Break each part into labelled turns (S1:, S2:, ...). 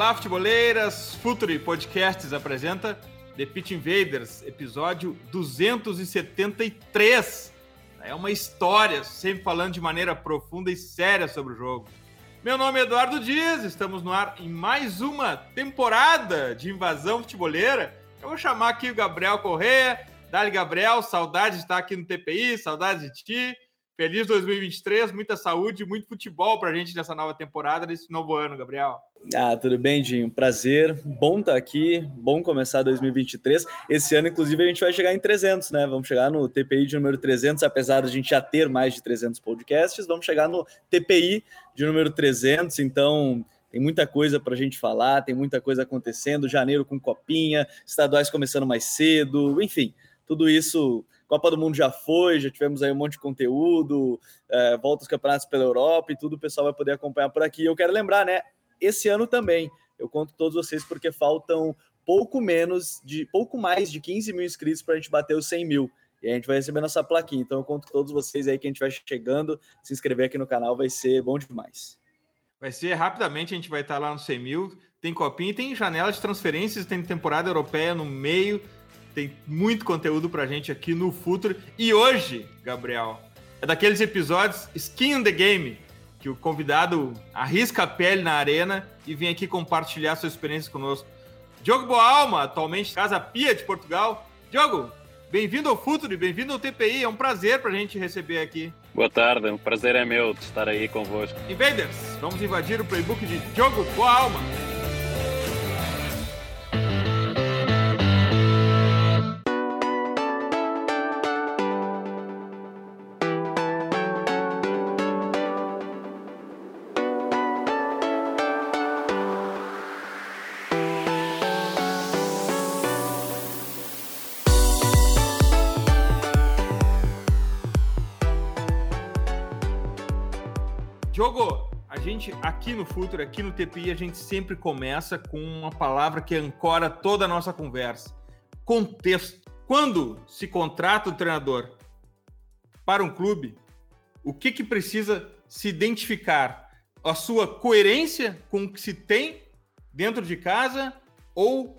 S1: Olá, futeboleiras! Futuri Podcasts apresenta The Pitch Invaders, episódio 273. É uma história, sempre falando de maneira profunda e séria sobre o jogo. Meu nome é Eduardo Dias, estamos no ar em mais uma temporada de invasão futeboleira. Eu vou chamar aqui o Gabriel Correia. Dali, Gabriel, saudade de estar aqui no TPI, saudade de ti. Feliz 2023, muita saúde, muito futebol pra gente nessa nova temporada, nesse novo ano, Gabriel.
S2: Ah, tudo bem, Dinho? Prazer, bom estar aqui, bom começar 2023. Esse ano, inclusive, a gente vai chegar em 300, né? Vamos chegar no TPI de número 300, apesar de a gente já ter mais de 300 podcasts, vamos chegar no TPI de número 300, então tem muita coisa para a gente falar, tem muita coisa acontecendo. Janeiro com copinha, estaduais começando mais cedo, enfim, tudo isso Copa do Mundo já foi, já tivemos aí um monte de conteúdo, é, volta os campeonatos pela Europa e tudo, o pessoal vai poder acompanhar por aqui. Eu quero lembrar, né? Esse ano também, eu conto todos vocês porque faltam pouco menos de pouco mais de 15 mil inscritos para a gente bater os 100 mil. E a gente vai receber nossa plaquinha. Então eu conto todos vocês aí que a gente vai chegando, se inscrever aqui no canal, vai ser bom demais.
S1: Vai ser rapidamente, a gente vai estar lá nos 100 mil. Tem copinha, tem janela de transferências, tem temporada europeia no meio. Tem muito conteúdo pra gente aqui no Futuro. E hoje, Gabriel, é daqueles episódios Skin in the Game, que o convidado arrisca a pele na arena e vem aqui compartilhar sua experiência conosco. Diogo Boalma, atualmente Casa Pia de Portugal. Diogo, bem-vindo ao Futuro e bem-vindo ao TPI. É um prazer pra gente receber aqui.
S3: Boa tarde, o um prazer é meu de estar aí convosco.
S1: Invaders, vamos invadir o playbook de Diogo Boalma. Diogo, a gente aqui no Futuro, aqui no TPI, a gente sempre começa com uma palavra que ancora toda a nossa conversa: contexto. Quando se contrata um treinador para um clube, o que, que precisa se identificar? A sua coerência com o que se tem dentro de casa ou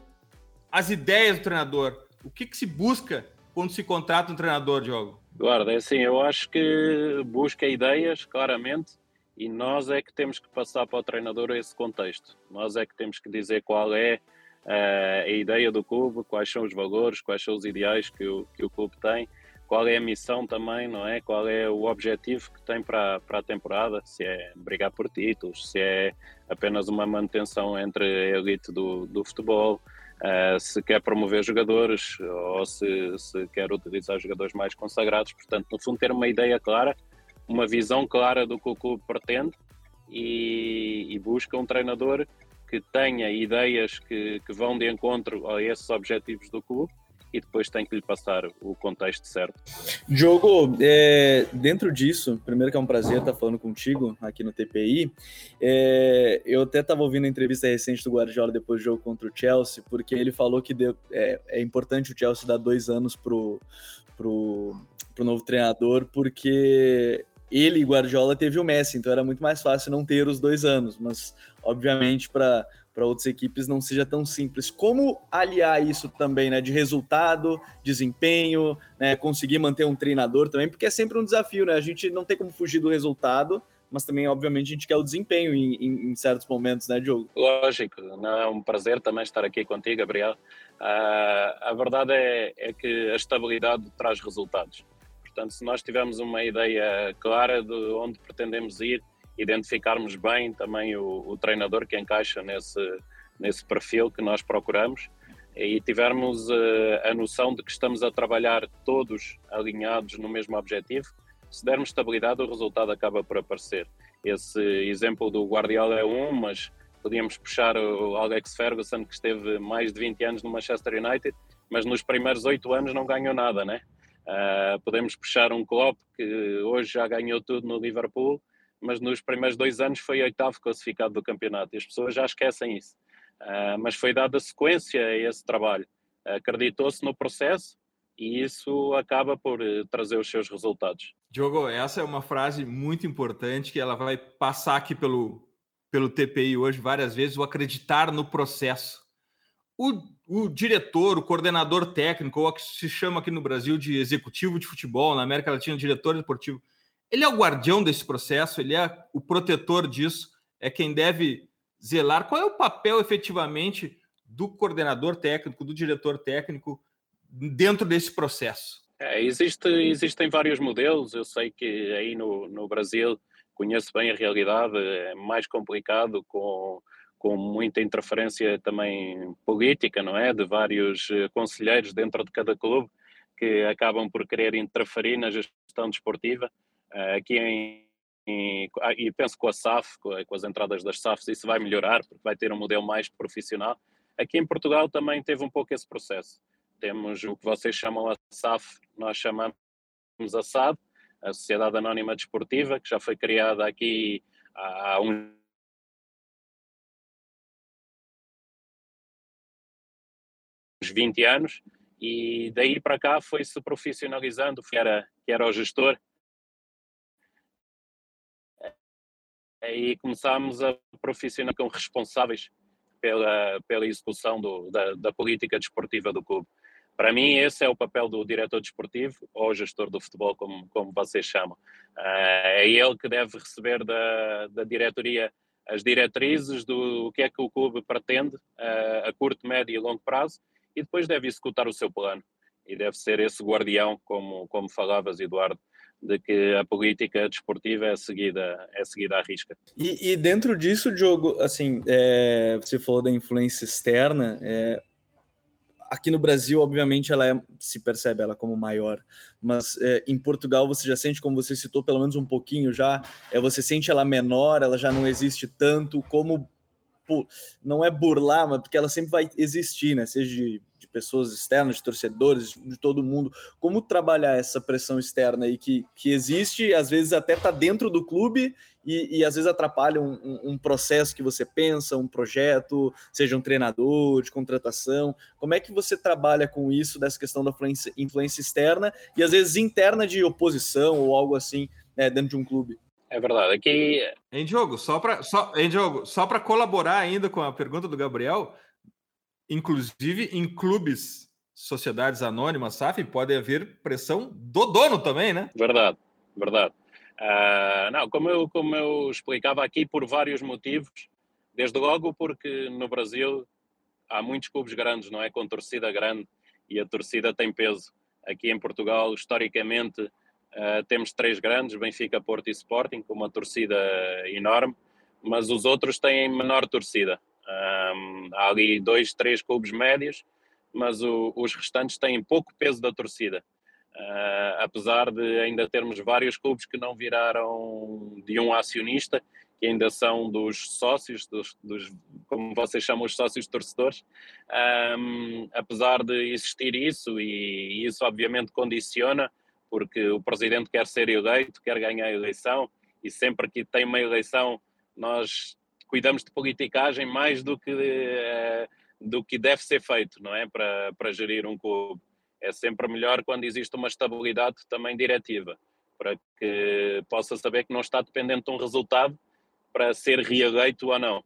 S1: as ideias do treinador? O que, que se busca quando se contrata um treinador, Diogo?
S3: Eduardo, é assim, eu acho que busca ideias, claramente, e nós é que temos que passar para o treinador esse contexto. Nós é que temos que dizer qual é uh, a ideia do clube, quais são os valores, quais são os ideais que o, que o clube tem, qual é a missão também, não é? Qual é o objetivo que tem para, para a temporada, se é brigar por títulos, se é apenas uma manutenção entre a elite do, do futebol, uh, se quer promover jogadores ou se, se quer utilizar jogadores mais consagrados. Portanto, no fundo, ter uma ideia clara uma visão clara do que o clube pretende e, e busca um treinador que tenha ideias que, que, vão de encontro a esses objetivos do clube e depois tem que lhe passar o contexto certo.
S2: Diogo, é, dentro disso, primeiro que é um prazer estar falando contigo aqui no TPI, é, eu até estava ouvindo a entrevista recente do Guardiola depois do jogo contra o Chelsea, porque ele falou que deu, é, é, importante o Chelsea dar dois anos pro, pro, pro novo treinador, porque ele e Guardiola teve o Messi, então era muito mais fácil não ter os dois anos, mas obviamente para para outras equipes não seja tão simples. Como aliar isso também, né, de resultado, desempenho, né, conseguir manter um treinador também, porque é sempre um desafio, né? A gente não tem como fugir do resultado, mas também, obviamente, a gente quer o desempenho em, em, em certos momentos, né, Diogo?
S3: Lógico, é um prazer também estar aqui contigo, Gabriel. Uh, a verdade é, é que a estabilidade traz resultados. Portanto, se nós tivermos uma ideia clara de onde pretendemos ir, identificarmos bem também o, o treinador que encaixa nesse, nesse perfil que nós procuramos, e tivermos uh, a noção de que estamos a trabalhar todos alinhados no mesmo objetivo, se dermos estabilidade, o resultado acaba por aparecer. Esse exemplo do Guardiola é um, mas podíamos puxar o Alex Ferguson, que esteve mais de 20 anos no Manchester United, mas nos primeiros oito anos não ganhou nada, né? Uh, podemos puxar um Klopp, que hoje já ganhou tudo no Liverpool, mas nos primeiros dois anos foi oitavo classificado do campeonato, e as pessoas já esquecem isso. Uh, mas foi dada sequência a esse trabalho. Acreditou-se no processo e isso acaba por uh, trazer os seus resultados.
S1: Diogo, essa é uma frase muito importante que ela vai passar aqui pelo, pelo TPI hoje várias vezes, o acreditar no processo. O, o diretor, o coordenador técnico, ou o que se chama aqui no Brasil de executivo de futebol, na América Latina, diretor esportivo, ele é o guardião desse processo, ele é o protetor disso, é quem deve zelar? Qual é o papel efetivamente do coordenador técnico, do diretor técnico dentro desse processo?
S3: É, existe, existem vários modelos. Eu sei que aí no, no Brasil conheço bem a realidade, é mais complicado com, com muita interferência também política, não é? De vários eh, conselheiros dentro de cada clube que acabam por querer interferir na gestão desportiva. Eh, aqui em, ah, e penso com a SAF, com, as entradas das SAFs, isso vai melhorar, porque vai ter um modelo mais profissional. Aqui em Portugal também teve um pouco esse processo. Temos o que vocês chamam a SAF, nós chamamos a SAD, a Sociedade Anónima Desportiva, que já foi criada aqui há uns 20 anos e daí para cá foi-se profissionalizando, que era, que era o gestor aí começámos a profissionalizar como responsáveis pela, pela execução do, da, da, política desportiva do clube. Para mim, esse é o papel do diretor desportivo ou gestor do futebol, como, como vocês chamam. Uh, é ele que deve receber da, da diretoria as diretrizes do que é que o clube pretende uh, a curto, médio e longo prazo e depois deve executar o seu plano. E deve ser esse guardião, como, como falavas, Eduardo, de que a política desportiva é seguida, é seguida à risca.
S2: E, e dentro disso, Diogo, assim, é, você falou da influência externa, é, aqui no Brasil, obviamente, ela é, se percebe ela como maior, mas é, em Portugal você já sente, como você citou, pelo menos um pouquinho já, é, você sente ela menor, ela já não existe tanto, como não é burlar, mas porque ela sempre vai existir, né? Seja de pessoas externas, de torcedores, de todo mundo. Como trabalhar essa pressão externa aí que, que existe, às vezes até está dentro do clube e, e, às vezes atrapalha um, um, um, processo que você pensa, um projeto, seja um treinador, de contratação. Como é que você trabalha com isso, dessa questão da influência, influência externa e às vezes interna de oposição ou algo assim né, dentro de um clube?
S3: É verdade. Aqui.
S1: Em jogo, só para só, em jogo, só para colaborar ainda com a pergunta do Gabriel, Inclusive, em clubes, sociedades anônimas, SAF, pode haver pressão do dono também, né?
S3: Verdade, verdade. Uh, não, como eu, como eu explicava aqui, por vários motivos, desde logo porque no Brasil há muitos clubes grandes, não é? Com torcida grande e a torcida tem peso. Aqui em Portugal, historicamente, uh, temos três grandes, Benfica, Porto e Sporting, com uma torcida enorme, mas os outros têm menor torcida. Um, há ali dois, três clubes médios, mas o, os restantes têm pouco peso da torcida. Uh, apesar de ainda termos vários clubes que não viraram de um acionista, que ainda são dos sócios, dos, dos como vocês chamam os sócios torcedores, um, apesar de existir isso, e, isso obviamente condiciona, porque o presidente quer ser eleito, quer ganhar a eleição, e sempre que tem uma eleição, nós cuidamos de politicagem mais do que, uh, do que deve ser feito, não é? Para, para gerir um clube. É sempre melhor quando existe uma estabilidade também diretiva, para que possa saber que não está dependente de um resultado para ser reeleito ou não.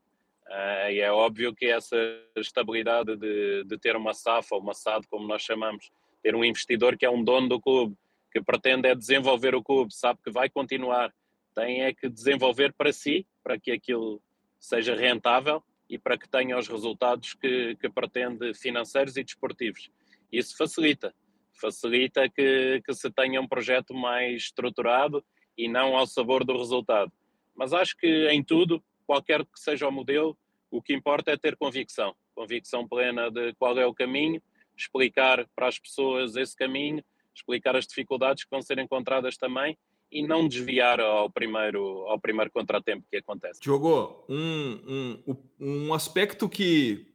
S3: Uh, e é óbvio que essa estabilidade de, de ter uma SAF ou uma SAD, como nós chamamos, ter um investidor que é um dono do clube, que pretende é desenvolver o clube, sabe que vai continuar, tem é que desenvolver para si, para que aquilo seja rentável e para que tenha os resultados que, que pretende financeiros e desportivos. Isso facilita, facilita que, que se tenha um projeto mais estruturado e não ao sabor do resultado. Mas acho que em tudo, qualquer que seja o modelo, o que importa é ter convicção. convicção plena de qual é o caminho, explicar para as pessoas esse caminho, explicar as dificuldades que vão ser encontradas também e não desviar ao primeiro, ao primeiro contratempo que acontece.
S1: Diogo, um, um, um aspecto que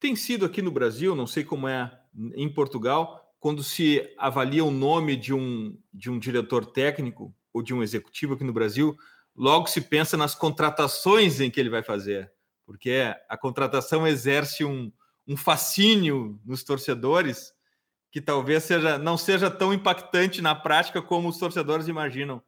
S1: tem sido aqui no Brasil, não sei como é em Portugal, quando se avalia o nome de um, de um diretor técnico ou de um executivo aqui no Brasil, logo se pensa nas contratações em que ele vai fazer, porque a contratação exerce um, um fascínio nos torcedores que talvez seja, não seja tão impactante na prática como os torcedores imaginam.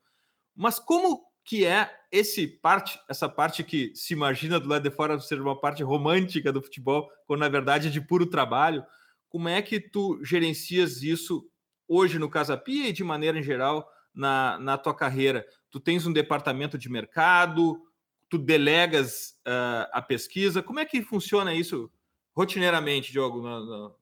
S1: Mas como que é esse parte, essa parte que se imagina do lado de fora ser uma parte romântica do futebol, quando na verdade é de puro trabalho? Como é que tu gerencias isso hoje no Casa Pia e de maneira em geral na, na tua carreira? Tu tens um departamento de mercado, tu delegas uh, a pesquisa, como é que funciona isso rotineiramente, Diogo, no, no,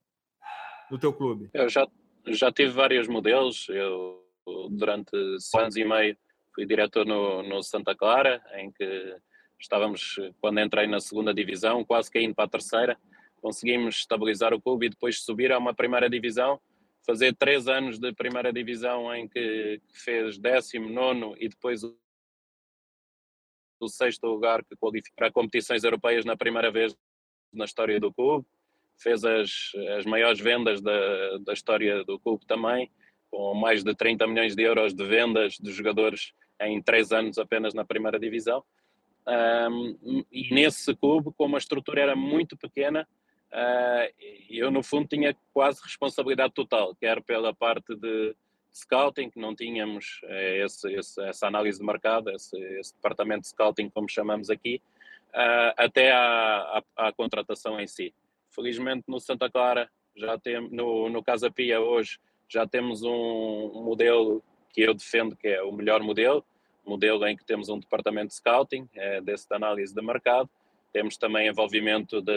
S1: no teu clube?
S3: Eu já, já tive vários modelos. Eu, durante anos e meio, fui diretor no, no Santa Clara, em que estávamos, quando entrei na segunda divisão, quase caindo para a terceira. Conseguimos estabilizar o clube e depois subir a uma primeira divisão. Fazer três anos de primeira divisão em que, fez décimo, nono e depois o, o sexto lugar que qualifica para competições europeias na primeira vez na história do clube fez as, as maiores vendas da, da história do clube também, com mais de 30 milhões de euros de vendas de jogadores em três anos apenas na primeira divisão. Um, e nesse clube, como a estrutura era muito pequena, uh, eu no fundo tinha quase responsabilidade total, quer pela parte de scouting, que não tínhamos uh, esse, esse, essa análise de mercado, esse, esse, departamento de scouting, como chamamos aqui, uh, até à, à, à contratação em si. Felizmente no Santa Clara, já tem, no, no Casa Pia hoje, já temos um, modelo que eu defendo que é o melhor modelo, modelo em que temos um departamento de scouting, é, desse de análise de mercado, temos também envolvimento de,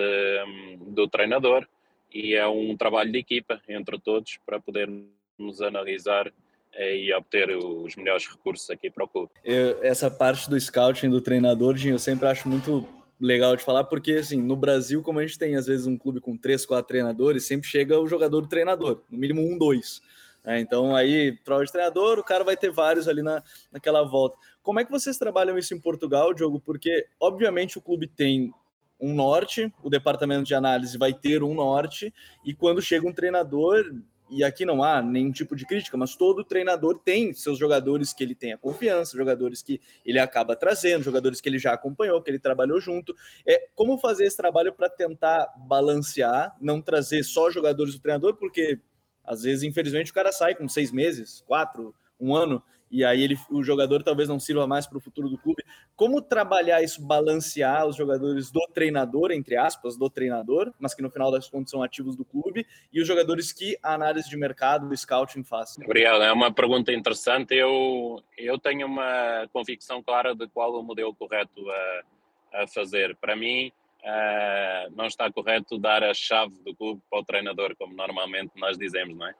S3: do treinador e é um trabalho de equipa entre todos para podermos analisar é, e obter os melhores recursos aqui para o clube.
S2: Eu, essa parte do scouting do treinador, eu sempre acho muito legal de falar, porque assim, no Brasil, como a gente tem às vezes um clube com três, quatro treinadores, sempre chega o jogador do treinador, no mínimo um, dois. É, então aí, prova de treinador, o cara vai ter vários ali na, naquela volta. Como é que vocês trabalham isso em Portugal, Diogo? Porque, obviamente, o clube tem um norte, o departamento de análise vai ter um norte, e quando chega um treinador, e aqui não há nenhum tipo de crítica, mas todo treinador tem seus jogadores que ele tem a confiança, jogadores que ele acaba trazendo, jogadores que ele já acompanhou, que ele trabalhou junto. É como fazer esse trabalho para tentar balancear, não trazer só jogadores do treinador, porque às vezes, infelizmente, o cara sai com seis meses, quatro, um ano, e aí ele, o jogador talvez não sirva mais para o futuro do clube. Como trabalhar isso, balancear os jogadores do treinador, entre aspas, do treinador, mas que no final das contas são ativos do clube, e os jogadores que a análise de mercado, o scouting faz?
S3: Obrigado, é uma pergunta interessante. Eu, eu tenho uma convicção clara de qual o modelo correto a, a fazer. Para mim, Uh, não está correto dar a chave do clube para o treinador, como normalmente nós dizemos, não é?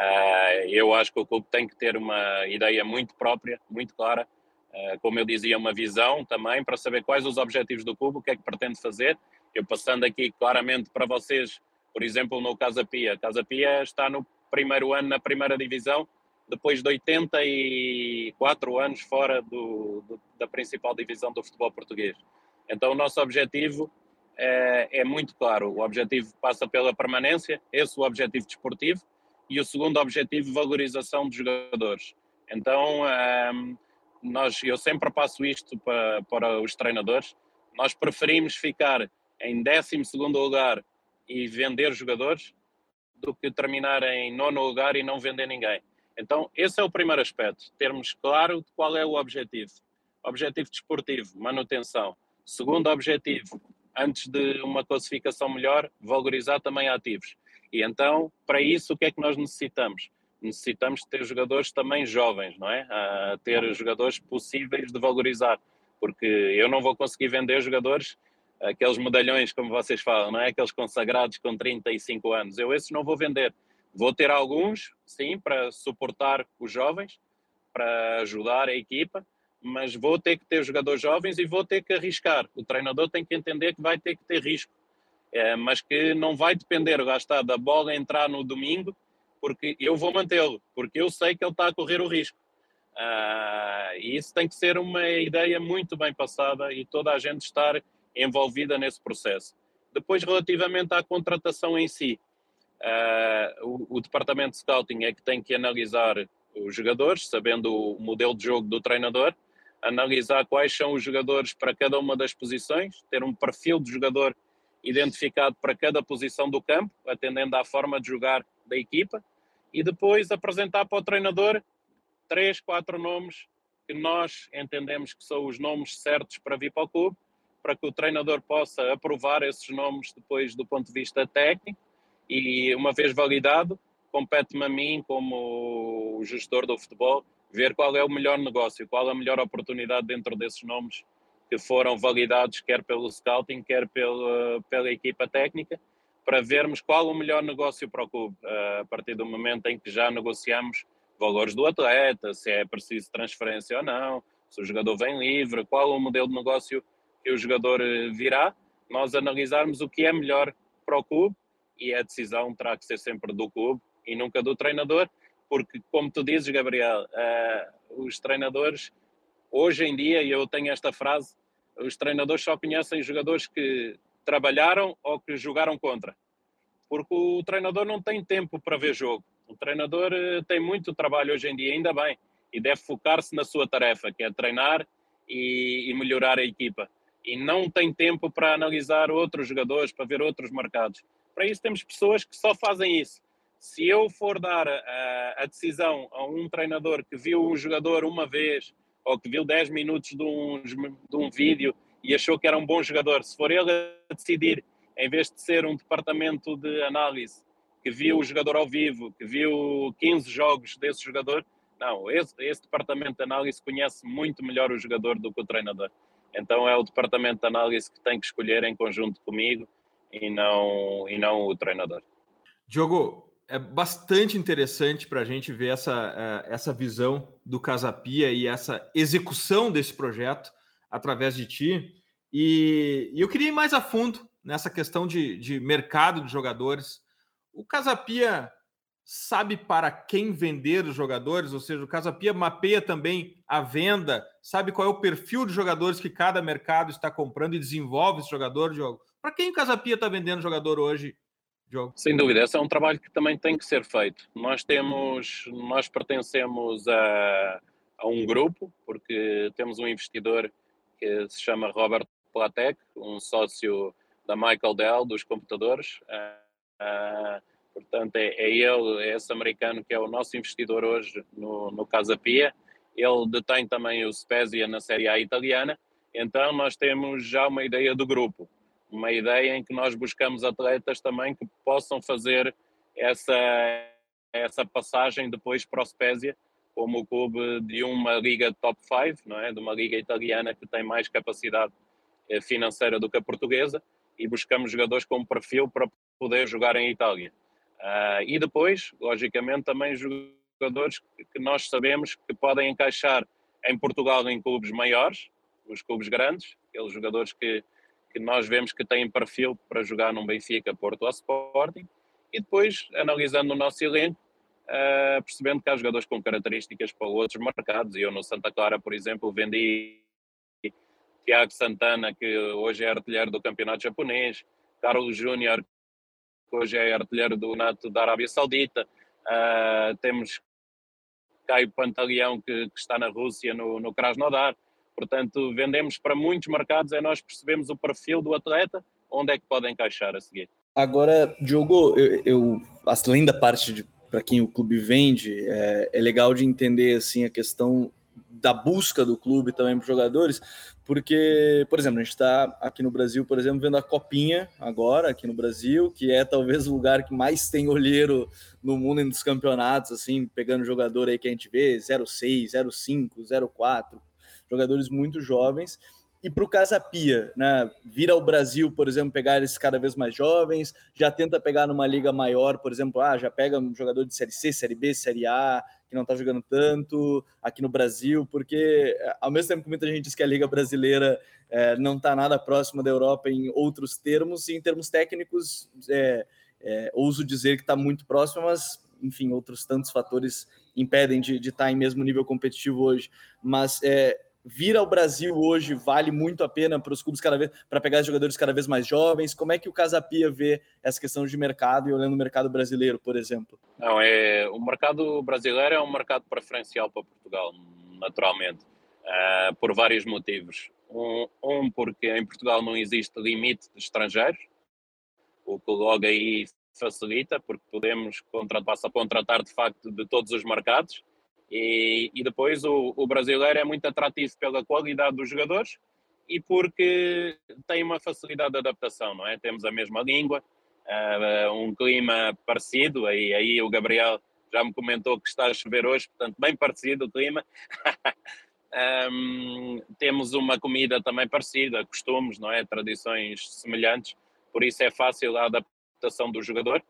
S3: Uh, eu acho que o clube tem que ter uma ideia muito própria, muito clara, uh, como eu dizia, uma visão também para saber quais os objetivos do clube, o que é que pretende fazer. Eu passando aqui claramente para vocês, por exemplo, no Casa Pia. Casa Pia está no primeiro ano na primeira divisão, depois de 84 anos fora do, do, da principal divisão do futebol português. Então, o nosso objetivo é, é muito claro. O objetivo passa pela permanência, esse é o objetivo desportivo e o segundo objetivo, valorização dos jogadores. Então, um, nós, eu sempre passo isto para, para os treinadores, nós preferimos ficar em 12 lugar e vender jogadores do que terminar em nono lugar e não vender ninguém. Então, esse é o primeiro aspecto, termos claro qual é o objetivo. Objetivo desportivo, manutenção. Segundo objetivo, antes de uma classificação melhor, valorizar também ativos. E então, para isso, o que é que nós necessitamos? Necessitamos ter jogadores também jovens, não é? Uh, ter jogadores possíveis de valorizar, porque eu não vou conseguir vender jogadores, aqueles medalhões, como vocês falam, não é? Aqueles consagrados com 35 anos. Eu esses não vou vender. Vou ter alguns, sim, para suportar os jovens, para ajudar a equipa, mas vou ter que ter jogadores jovens e vou ter que arriscar. O treinador tem que entender que vai ter que ter risco é, mas que não vai depender, gastar da bola entrar no domingo, porque eu vou mantê-lo, porque eu sei que ele está a correr o risco. Uh, e isso tem que ser uma ideia muito bem passada e toda a gente estar envolvida nesse processo. Depois, relativamente à contratação em si, uh, o, o, departamento de scouting é que tem que analisar os jogadores, sabendo o modelo de jogo do treinador, analisar quais são os jogadores para cada uma das posições, ter um perfil de jogador identificado para cada posição do campo, atendendo à forma de jogar da equipa, e depois apresentar para o treinador três, quatro nomes que nós entendemos que são os nomes certos para vir para o clube, para que o treinador possa aprovar esses nomes depois do ponto de vista técnico e uma vez validado, compete-me a mim como gestor do futebol ver qual é o melhor negócio, qual a melhor oportunidade dentro desses nomes que foram validados quer pelo scouting, quer pela, pela equipa técnica, para vermos qual o melhor negócio para o clube, a partir do momento em que já negociamos valores do atleta, se é preciso transferência ou não, se o jogador vem livre, qual o modelo de negócio que o jogador eh, virá, nós analisarmos o que é melhor para o clube e a decisão terá que ser sempre do clube e nunca do treinador, porque, como tu dizes, Gabriel, uh, os treinadores, hoje em dia, e eu tenho esta frase, os treinadores só conhecem jogadores que trabalharam ou que jogaram contra, porque o treinador não tem tempo para ver jogo. O treinador eh, tem muito trabalho hoje em dia, ainda bem, e deve focar-se na sua tarefa, que é treinar e, e, melhorar a equipa. E não tem tempo para analisar outros jogadores, para ver outros mercados. Para isso temos pessoas que só fazem isso. Se eu for dar a, a decisão a um treinador que viu um jogador uma vez ou que viu 10 minutos de um, de um vídeo e achou que era um bom jogador, se for ele a decidir, em vez de ser um departamento de análise que viu o jogador ao vivo, que viu 15 jogos desse jogador. Não, esse, esse departamento de análise conhece muito melhor o jogador do que o treinador. Então é o departamento de análise que tem que escolher em conjunto comigo e não, e não o treinador.
S1: Diogo, é bastante interessante para a gente ver essa, é, essa visão do Casapia e essa execução desse projeto através de ti. E, eu queria ir mais a fundo nessa questão de, de mercado de jogadores. O Casapia sabe para quem vender os jogadores, ou seja, o Casapia mapeia também a venda, sabe qual é o perfil de jogadores que cada mercado está comprando e desenvolve esse jogador, Diogo. Para quem o Casapia está vendendo jogador hoje,
S3: Sem dúvida, esse é um trabalho que também tem que ser feito. Nós temos, nós pertencemos a, a um grupo, porque temos um investidor que se chama Robert Platek, um sócio da Michael Dell dos computadores. Uh, portanto, é, é, ele, é esse americano que é o nosso investidor hoje no, no Casa Pia. Ele detém também o Spezia na Série A italiana. Então, nós temos já uma ideia do grupo, uma ideia em que nós buscamos atletas também que possam fazer essa, essa passagem depois para o Spezia, como o clube de uma liga top 5, não é? de uma liga italiana que tem mais capacidade eh, financeira do que a portuguesa, e buscamos jogadores com perfil para poder jogar em Itália. Uh, e depois, logicamente, também jogadores que nós sabemos que podem encaixar em Portugal em clubes maiores, os clubes grandes, aqueles jogadores que, que nós vemos que têm perfil para jogar num Benfica, Porto ou Sporting, e depois, analisando o nosso elenco, uh, percebendo que há jogadores com características para outros mercados. Eu no Santa Clara, por exemplo, vendi Tiago Santana, que hoje é artilheiro do campeonato japonês, Carlos Júnior, que hoje é artilheiro do NATO da Arábia Saudita, uh, temos Caio Pantaleão, que, que, está na Rússia, no, no Krasnodar. Portanto, vendemos para muitos mercados, é nós percebemos o perfil do atleta, onde é que pode encaixar a seguir.
S2: Agora, Diogo, eu, eu além da parte para quem o clube vende, é, é, legal de entender assim a questão da busca do clube também para os jogadores, porque, por exemplo, a gente está aqui no Brasil, por exemplo, vendo a Copinha agora, aqui no Brasil, que é talvez o lugar que mais tem olheiro no mundo dos campeonatos, assim, pegando jogador aí que a gente vê, 06, 05, 04, jogadores muito jovens, E para o Casa Pia, né? Vir ao Brasil, por exemplo, pegar eles cada vez mais jovens, já tenta pegar numa liga maior, por exemplo, ah, já pega um jogador de Série C, Série B, Série A, que não está jogando tanto aqui no Brasil, porque eh, ao mesmo tempo que muita gente diz que a Liga Brasileira é, não está nada próxima da Europa em outros termos, e em termos técnicos, é, é, ouso dizer que está muito próxima, mas enfim, outros tantos fatores impedem de estar tá em mesmo nível competitivo hoje. Mas é, vir ao Brasil hoje vale muito a pena para os clubes cada vez para pegar jogadores cada vez mais jovens? Como é que o Casapia vê essa questão de mercado e olhando o mercado brasileiro, por exemplo?
S3: Não, é o mercado brasileiro é um mercado preferencial para Portugal, naturalmente, uh, por vários motivos. Um, um, porque em Portugal não existe limite de estrangeiros, o que logo aí facilita, porque podemos contratar, contratar de facto de todos os mercados e, e depois o, o, brasileiro é muito atrativo pela qualidade dos jogadores e porque tem uma facilidade de adaptação, não é? Temos a mesma língua, uh, um clima parecido, aí, aí o Gabriel já me comentou que está a chover hoje, portanto, bem parecido o clima. um, temos uma comida também parecida, costumes, não é? Tradições semelhantes, por isso é fácil a adaptação do jogador.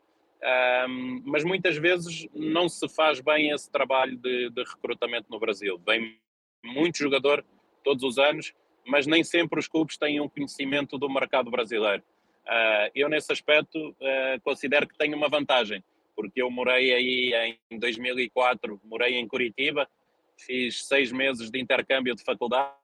S3: Um, mas muitas vezes não se faz bem esse trabalho de, de, recrutamento no Brasil. Vem muito jogador todos os anos, mas nem sempre os clubes têm um conhecimento do mercado brasileiro. Uh, eu, nesse aspecto, uh, considero que tenho uma vantagem, porque eu morei aí em 2004, morei em Curitiba, fiz seis meses de intercâmbio de faculdade,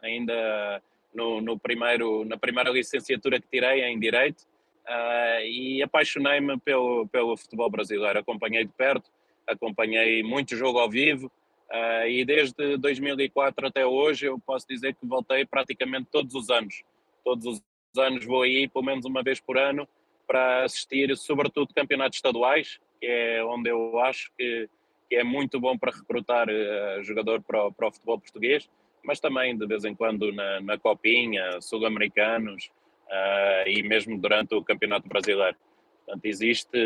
S3: ainda no, no primeiro, na primeira licenciatura que tirei em Direito, uh, e apaixonei-me pelo, pelo futebol brasileiro. Acompanhei de perto, acompanhei muito jogo ao vivo uh, e desde 2004 até hoje eu posso dizer que voltei praticamente todos os anos. Todos os anos vou aí, pelo menos uma vez por ano, para assistir, sobretudo, campeonatos estaduais, que é onde eu acho que, que é muito bom para recrutar uh, jogador para o, para o futebol português, mas também de vez em quando na, na Copinha, Sul-Americanos, uh, e mesmo durante o Campeonato Brasileiro. Portanto, existe,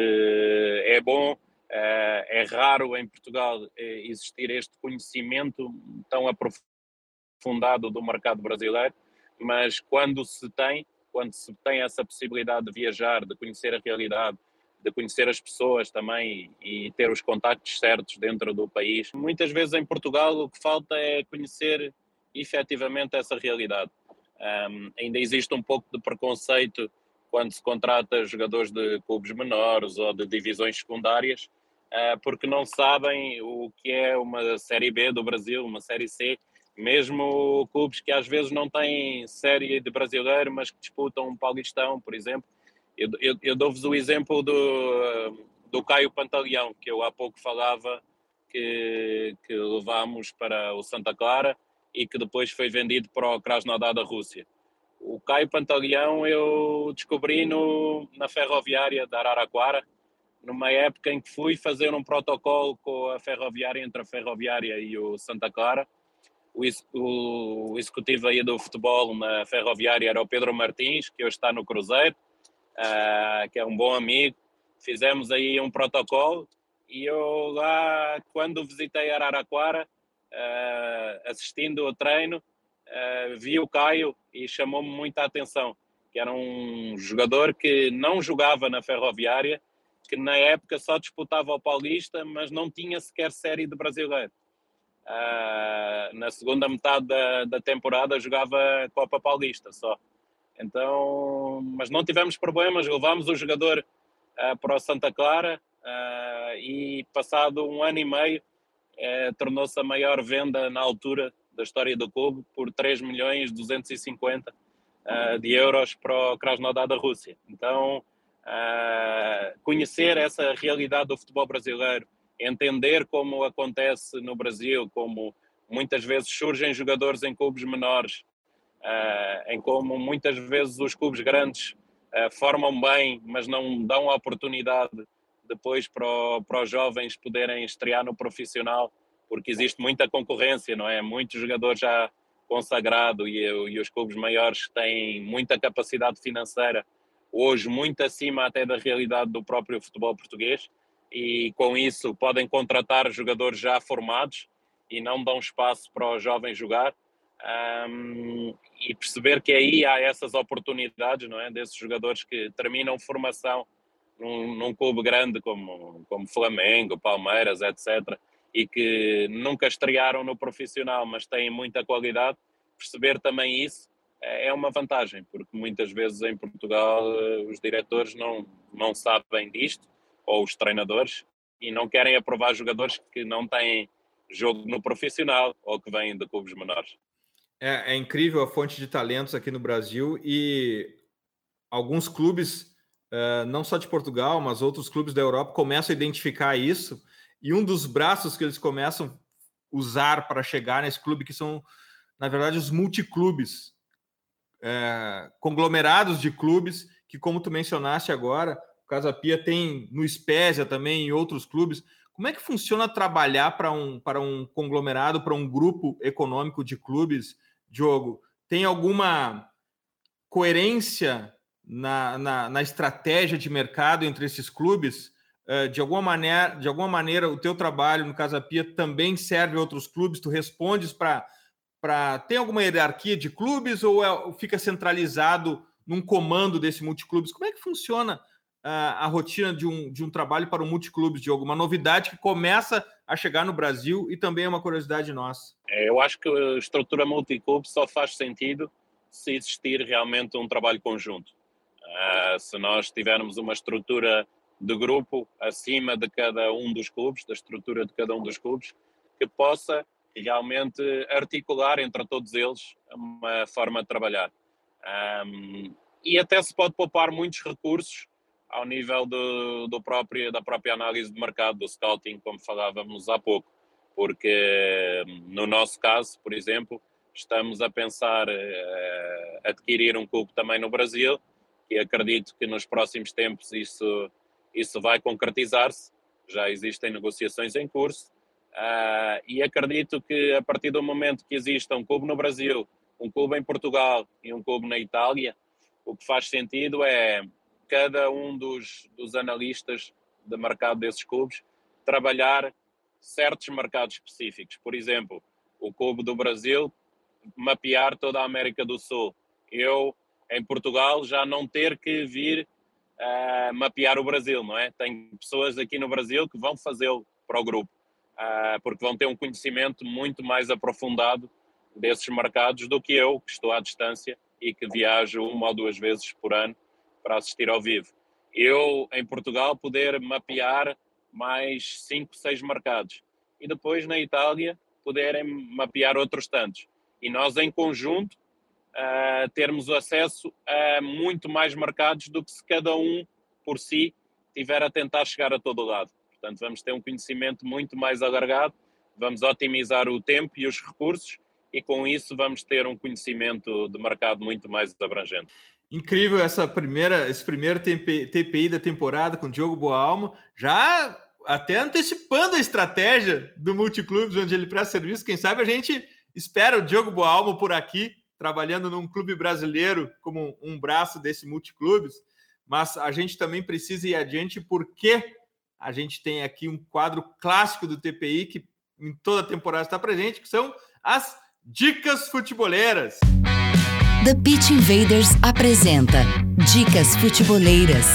S3: é bom, uh, é raro em Portugal eh, existir este conhecimento tão aprofundado do mercado brasileiro, mas quando se tem, quando se tem essa possibilidade de viajar, de conhecer a realidade, de conhecer as pessoas também e ter os contactos certos dentro do país. Muitas vezes em Portugal o que falta é conhecer efetivamente essa realidade. Um, ainda existe um pouco de preconceito quando se contrata jogadores de clubes menores ou de divisões secundárias, uh, porque não sabem o que é uma Série B do Brasil, uma Série C, mesmo clubes que às vezes não têm série de brasileiro, mas que disputam um paulistão, por exemplo. Eu, eu, eu dou-vos o exemplo do, do Caio Pantaleão, que eu há pouco falava que, que levámos para o Santa Clara e que depois foi vendido para o Krasnodar da Rússia. O Caio Pantaleão eu descobri no, na ferroviária da Araraquara, numa época em que fui fazer um protocolo com a ferroviária, entre a ferroviária e o Santa Clara. O, o, o executivo aí do futebol na ferroviária era o Pedro Martins, que hoje está no Cruzeiro, uh, que é um bom amigo. Fizemos aí um protocolo e eu lá, quando visitei Araraquara, assistindo ao treino, uh, vi o Caio e chamou-me muita atenção, que era um jogador que não jogava na Ferroviária, que na época só disputava o Paulista, mas não tinha sequer série de brasileiro. Uh, na segunda metade da, da temporada jogava Copa Paulista só. Então, mas não tivemos problemas, levámos o jogador uh, para o Santa Clara uh, e passado um ano e meio é, tornou-se a maior venda na altura da história do clube por 3 milhões 250 uh, de euros para o Krasnodar da Rússia. Então, uh, conhecer essa realidade do futebol brasileiro, entender como acontece no Brasil, como muitas vezes surgem jogadores em clubes menores, uh, em como muitas vezes os clubes grandes formam bem, mas não dão a oportunidade depois para, o, para os jovens poderem estrear no profissional, porque existe muita concorrência, não é? Muitos jogadores já consagrados e, e os clubes maiores têm muita capacidade financeira, hoje muito acima até da realidade do próprio futebol português, e com isso podem contratar jogadores já formados e não dão espaço para os jovens jogar. um, e perceber que aí há essas oportunidades, não é? Desses jogadores que terminam formação num, num clube grande como, como Flamengo, Palmeiras, etc., e que nunca estrearam no profissional, mas têm muita qualidade, perceber também isso é, é uma vantagem, porque muitas vezes em Portugal eh, os diretores não, não sabem disto, ou os treinadores, e não querem aprovar jogadores que não têm jogo no profissional ou que vêm de clubes menores.
S1: É, é, incrível a fonte de talentos aqui no Brasil e alguns clubes, uh, não só de Portugal, mas outros clubes da Europa, começam a identificar isso. E um dos braços que eles começam a usar para chegar nesse clube, que são, na verdade, os multiclubes, é, conglomerados de clubes, que, como tu mencionaste agora, o Casa Pia tem no Spezia também, em outros clubes. Como é que funciona trabalhar para um, para um conglomerado, para um grupo econômico de clubes, Diogo? Tem alguma coerência na, na, na estratégia de mercado entre esses clubes? Uh, de alguma maneira, de alguma maneira, o teu trabalho no Casa Pia também serve a outros clubes? Tu respondes para para tem alguma hierarquia de clubes ou é, fica centralizado num comando desse multiclubes? Como é que funciona a, a rotina de um, de um trabalho para o multiclubes, Diogo? Uma novidade que começa a chegar no Brasil e também é uma curiosidade nossa.
S3: É, eu acho que a estrutura multiclube só faz sentido se existir realmente um trabalho conjunto. Uh, se nós tivermos uma estrutura de grupo acima de cada um dos clubes, da estrutura de cada um dos clubes, que possa realmente articular entre todos eles uma forma de trabalhar. Um, e até se pode poupar muitos recursos ao nível do, do próprio, da própria análise de mercado, do scouting, como falávamos há pouco. Porque no nosso caso, por exemplo, estamos a pensar uh, adquirir um clube também no Brasil, e acredito que nos próximos tempos isso, isso vai concretizar-se. Já existem negociações em curso, uh, e acredito que a partir do momento que exista um clube no Brasil, um clube em Portugal e um clube na Itália, o que faz sentido é cada um dos, dos analistas de mercado desses clubes trabalhar certos mercados específicos. Por exemplo, o clube do Brasil mapear toda a América do Sul. Eu, em Portugal, já não ter que vir uh, mapear o Brasil, não é? Tem pessoas aqui no Brasil que vão fazê-lo para o grupo, uh, porque vão ter um conhecimento muito mais aprofundado desses mercados do que eu, que estou à distância e que viajo uma ou duas vezes por ano para assistir ao vivo. Eu, em Portugal, poder mapear mais cinco, seis mercados. E depois, na Itália, poderem mapear outros tantos. E nós, em conjunto, uh, termos acesso a muito mais mercados do que se cada um, por si, tiver a tentar chegar a todo lado. Portanto, vamos ter um conhecimento muito mais alargado, vamos otimizar o tempo e os recursos e com isso vamos ter um conhecimento de mercado muito mais abrangente.
S1: Incrível essa primeira, esse primeiro TPI da temporada com Diogo Boalmo, já até antecipando a estratégia do Multiclubes, onde ele presta serviço. Quem sabe a gente espera o Diogo Boalmo por aqui, trabalhando num clube brasileiro como um braço desse Multiclubes. Mas a gente também precisa ir adiante porque a gente tem aqui um quadro clássico do TPI que em toda a temporada está presente, que são as dicas futeboleiras.
S4: The Pitch Invaders apresenta Dicas Futeboleiras.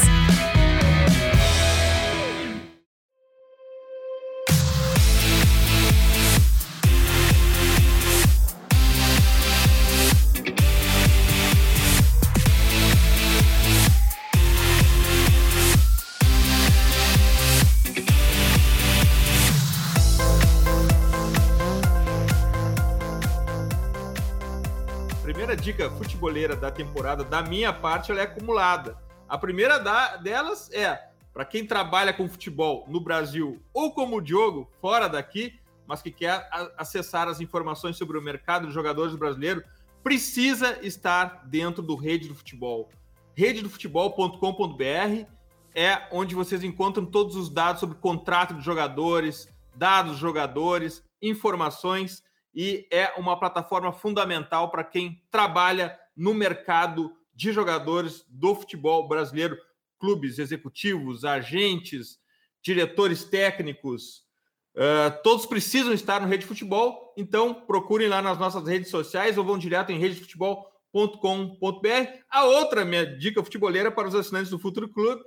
S1: Da temporada, da minha parte, ela é acumulada. A primeira da, delas é para quem trabalha com futebol no Brasil ou como o Diogo, fora daqui, mas que quer acessar as informações sobre o mercado de jogadores brasileiros, precisa estar dentro do Rede do Futebol. rededofutebol.com.br é onde vocês encontram todos os dados sobre contrato de jogadores, dados de jogadores, informações e é uma plataforma fundamental para quem trabalha no mercado de jogadores do futebol brasileiro, clubes executivos, agentes, diretores técnicos, Uh, todos precisam estar no Rede Futebol, então procurem lá nas nossas redes sociais ou vão direto em redefutebol.com.br. A outra minha dica futeboleira para os assinantes do Futuro Clube,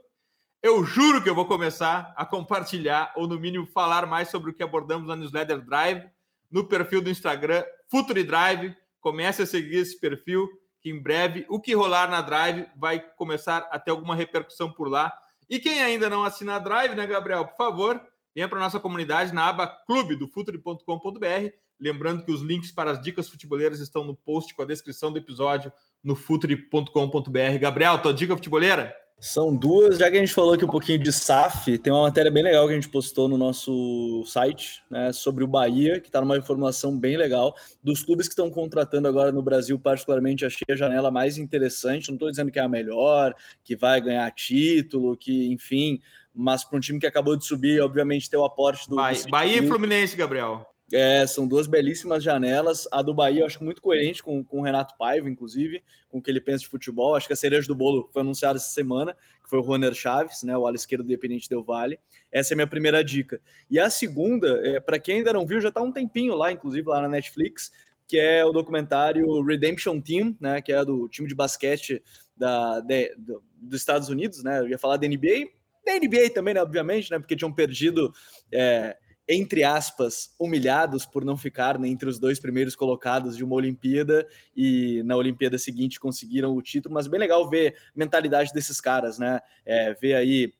S1: eu juro que eu vou começar a compartilhar ou no mínimo falar mais sobre o que abordamos na newsletter Drive no perfil do Instagram Futuri Drive. Comece a seguir esse perfil que em breve o que rolar na Drive vai começar a ter alguma repercussão por lá. E quem ainda não assina a Drive, né, Gabriel, por favor, venha para a nossa comunidade na aba clube do futuri.com.br. Lembrando que os links para as dicas futeboleiras estão no post com a descrição do episódio no futuri.com.br. Gabriel, tua dica futeboleira?
S2: São duas, já que a gente falou aqui um pouquinho de SAF, tem uma matéria bem legal que a gente postou no nosso site, né, sobre o Bahia, que está numa informação bem legal. Dos clubes que estão contratando agora no Brasil, particularmente, achei a janela mais interessante. Não estou dizendo que é a melhor, que vai ganhar título, que, enfim, mas para um time que acabou de subir, obviamente, ter o aporte do.
S1: Bahia, Bahia e Fluminense, Gabriel.
S2: É, são duas belíssimas janelas. A do Bahia eu acho muito coerente com, com o Renato Paiva, inclusive, com o que ele pensa de futebol. Acho que a cereja do bolo foi anunciada essa semana, que foi o Roner Chaves, né, o ala esquerdo do Independente Del Vale. Essa é a minha primeira dica. E a segunda, é, para quem ainda não viu, já está um tempinho lá, inclusive lá na Netflix, que é o documentário Redemption Team, né, que é do time de basquete da, de, do, dos Estados Unidos, né? Eu ia falar da NBA, da NBA também, né, obviamente, né, porque tinham perdido é, entre aspas, humilhados por não ficar né, entre os dois primeiros colocados de uma Olimpíada e na Olimpíada seguinte conseguiram o título, mas bem legal ver a mentalidade desses caras, né? É, ver aí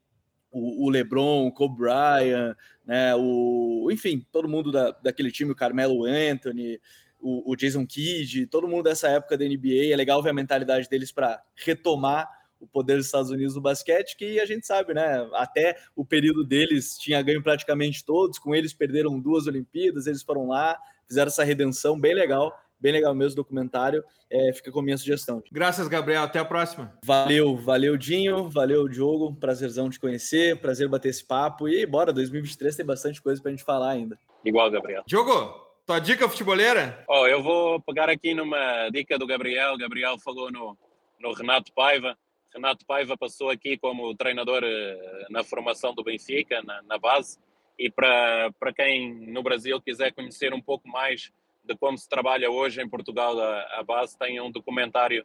S2: o, o, LeBron, o Kobe Bryant, né? O, enfim, todo mundo da, daquele time, o Carmelo Anthony, o, o Jason Kidd, todo mundo dessa época da NBA. É legal ver a mentalidade deles para retomar o poder dos Estados Unidos no basquete, que a gente sabe, né? Até o período deles tinha ganho praticamente todos, com eles perderam duas Olimpíadas, eles foram lá, fizeram essa redenção bem legal, bem legal mesmo o documentário. É, fica com a minha sugestão.
S1: Graças, Gabriel. Até a próxima.
S2: Valeu, valeu, Dinho. Valeu, Diogo. Prazerzão te conhecer, prazer bater esse papo. E bora, 2023 tem bastante coisa pra gente falar ainda.
S3: Igual, Gabriel.
S1: Diogo, tua dica futeboleira?
S3: Oh, eu vou pegar aqui numa dica do Gabriel. Gabriel falou no, no Renato Paiva. Renato Paiva passou aqui como treinador eh, na formação do Benfica, na, na base, e para, para quem no Brasil quiser conhecer um pouco mais de como se trabalha hoje em Portugal a, a base, tem um documentário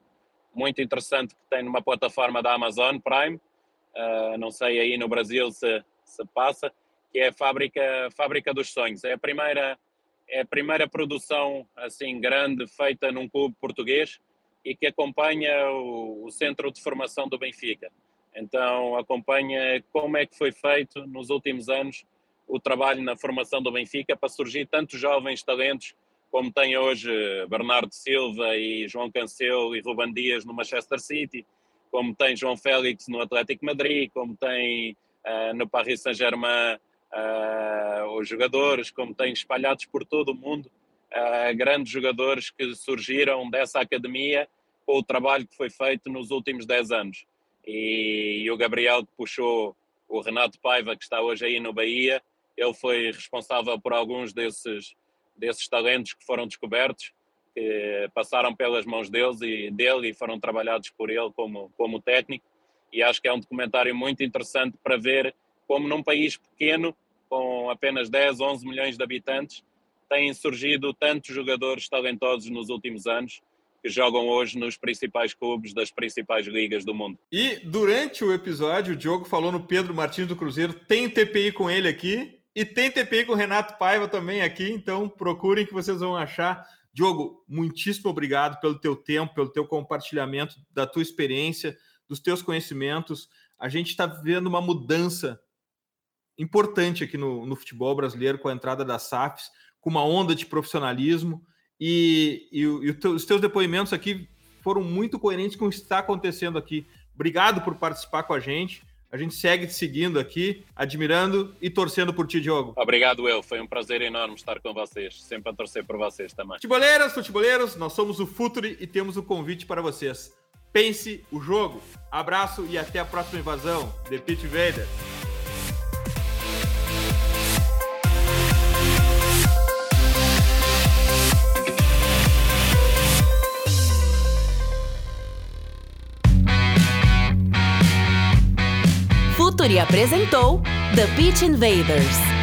S3: muito interessante que tem numa plataforma da Amazon Prime, uh, não sei aí no Brasil se, se passa, que é a Fábrica, Fábrica dos Sonhos. É a primeira é a primeira produção assim grande feita num clube português e que acompanha o, o, Centro de Formação do Benfica. Então, acompanha como é que foi feito nos últimos anos o trabalho na formação do Benfica para surgir tantos jovens talentos como tem hoje Bernardo Silva e João Cancelo e Ruban Dias no Manchester City, como tem João Félix no Atlético Madrid, como tem uh, no Paris Saint-Germain uh, os jogadores, como tem espalhados por todo o mundo uh, grandes jogadores que surgiram dessa academia com o trabalho que foi feito nos últimos 10 anos. E, e, o Gabriel que puxou o Renato Paiva, que está hoje aí no Bahia, ele foi responsável por alguns desses, desses talentos que foram descobertos, que passaram pelas mãos deles e, dele e foram trabalhados por ele como, como técnico. E acho que é um documentário muito interessante para ver como num país pequeno, com apenas 10, 11 milhões de habitantes, têm surgido tantos jogadores talentosos nos últimos anos que jogam hoje nos principais clubes das principais ligas do mundo.
S1: E durante o episódio, o Diogo falou no Pedro Martins do Cruzeiro, tem TPI com ele aqui e tem TPI com o Renato Paiva também aqui, então procurem que vocês vão achar. Diogo, muitíssimo obrigado pelo teu tempo, pelo teu compartilhamento da tua experiência, dos teus conhecimentos. A gente está vendo uma mudança importante aqui no, no futebol brasileiro com a entrada das SAFs, com uma onda de profissionalismo. E, e, e os teus depoimentos aqui foram muito coerentes com o que está acontecendo aqui. Obrigado por participar com a gente. A gente segue te seguindo aqui, admirando e torcendo por ti, Diogo.
S3: Obrigado, eu. Foi um prazer enorme estar com vocês. Sempre a torcer por vocês também.
S1: Futeboleiras, futeboleiros, nós somos o Futuri e temos um convite para vocês. Pense o jogo. Abraço e até a próxima invasão. The Pit Vader.
S4: Futuri apresentou The Pitch Invaders.